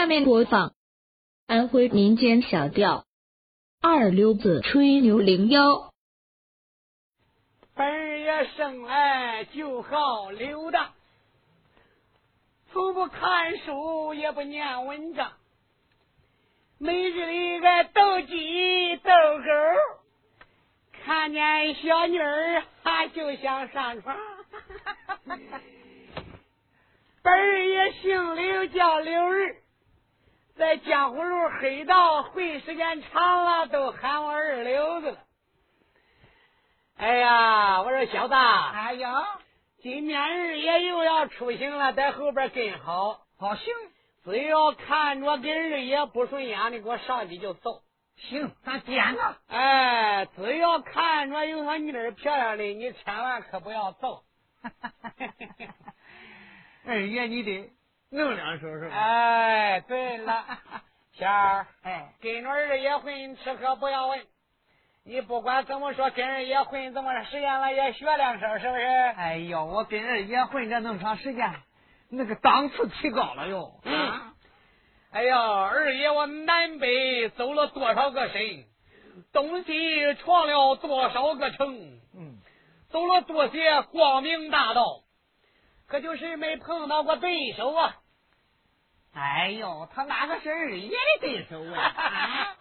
下面播放安徽民间小调《二流子吹牛零幺》。本儿也生来就好溜达，从不看书也不念文章，每日里个斗鸡斗狗，看见小女儿还就想上床。本儿也姓刘，叫刘儿，在江湖路黑道混时间长了，都喊我二流子了。哎呀，我说小子，哎呀，今天二爷又要出行了，在后边跟好。好行只要看着跟二爷不顺眼的，给我上去就揍。行，咱点啊！哎，只要看着有个妮儿漂亮的，你千万可不要揍。二爷，你得弄两手是吧？哎，对了，仙儿，哎，跟着二爷混，吃喝不要问。你不管怎么说，跟二爷混这么长时间了，也学两手，是不是？哎呦，我跟二爷混这那么长时间，那个档次提高了哟。嗯，哎呀，二爷，我南北走了多少个省，东西闯了多少个城，嗯，走了多些光明大道，可就是没碰到过对手啊。哎呦，他哪个是二爷的对手啊？啊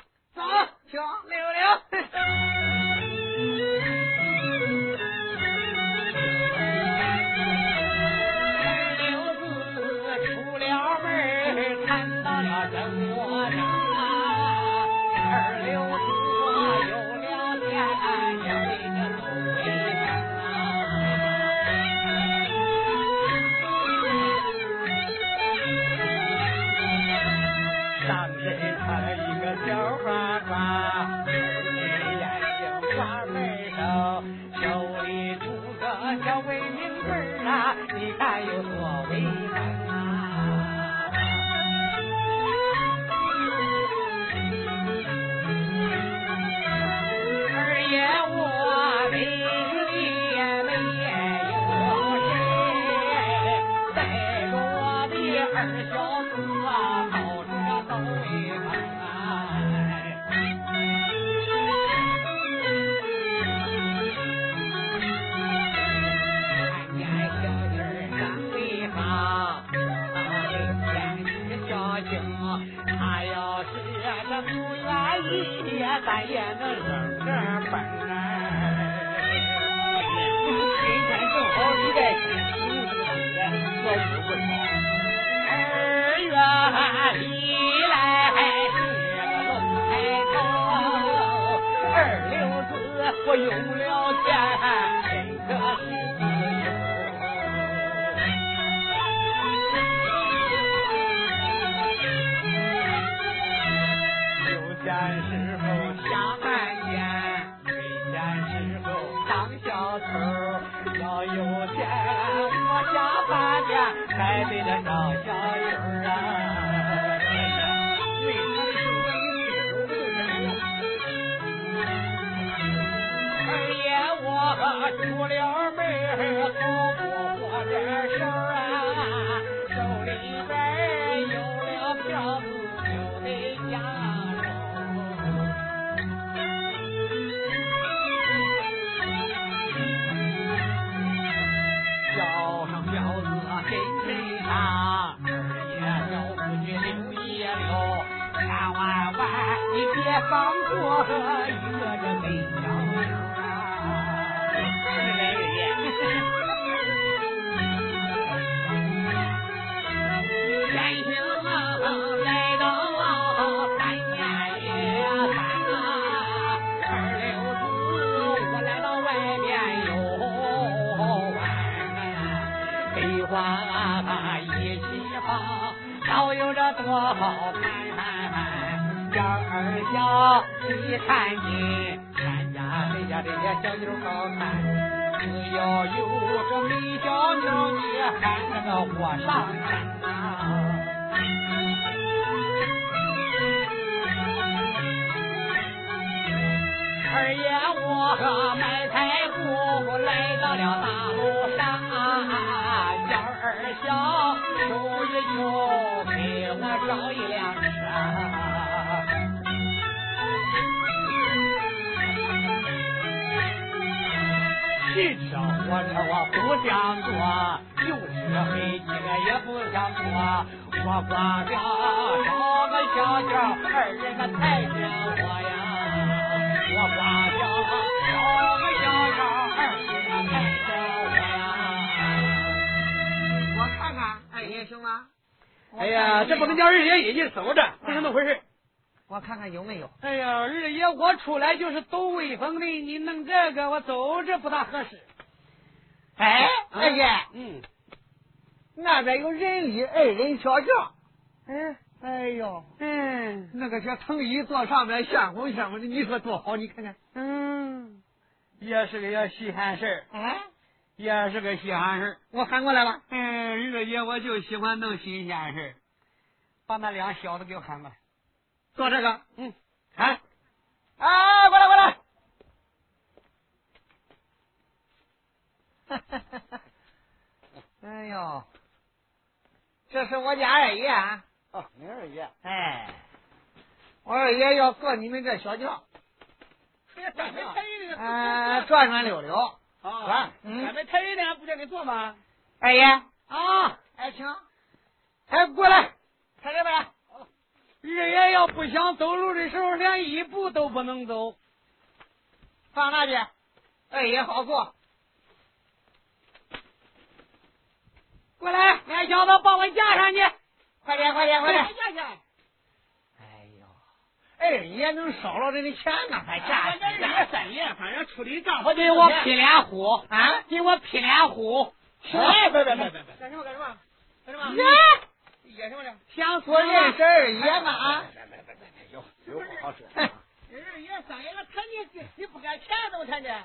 二小子啊，到处走一趟啊。看见小妮儿长得好，天气小静，他要是这不愿意，咱也能我有了钱，真可是自由。有钱时候下半年，没钱时候当小偷。要有钱，我下半年还得这找小出了门，可不活点手啊，手里边有了票子就得下手。叫上彪子跟身上，二爷要出去溜一溜，千万万你别放过一个这美小妞话一起跑，倒有这多好看。这二小你看见，咱家这家这些小妞好看，只要有个美小妞，你喊那个我上山呐、二爷，我买菜姑来到了大路上，小求一求，给我找一辆车。汽车火车我不想坐，就是飞机我也不想坐，我光想找个小轿，二人个抬着我呀，我光想哎呀，这不能叫二爷一起守着，不是那么回事。我看看有没有。哎呀，二爷，我出来就是抖威风的，你弄这个我走着不大合适。哎，二爷，嗯，那边有人力二人小轿。哎，哎呦，嗯那个小藤椅坐上面香红香红的，你说多好？你看看。嗯，也是个稀罕事儿，哎，也是个稀罕事儿。我喊过来了。哎，二爷，我就喜欢弄新鲜事儿，把那俩小子给我喊过来。坐这个。嗯，喊。啊，过来过来。哎呦，这是我家二爷啊！哦，你二爷，哎，我二爷要坐你们这小轿，这咱们抬的呃，转转溜溜。啊，嗯咱们抬呢不叫你坐吗？二爷，啊，哎，请，哎，过来，看这边。二爷要不想走路的时候，连一步都不能走。放那边，二爷好坐。过来，俩小子把我架上去，快点，快点，快点！架去。二爷能烧了人的钱呢，还价这二爷三爷，反正处理账，我给我劈脸虎啊！给我劈脸虎！哎，别别别别别！干什么干什么？干什么？爷，爷什么的？想说认识二爷吗？啊！别别别别，有有话好说。哎二爷三爷，他你你不给钱怎么看见？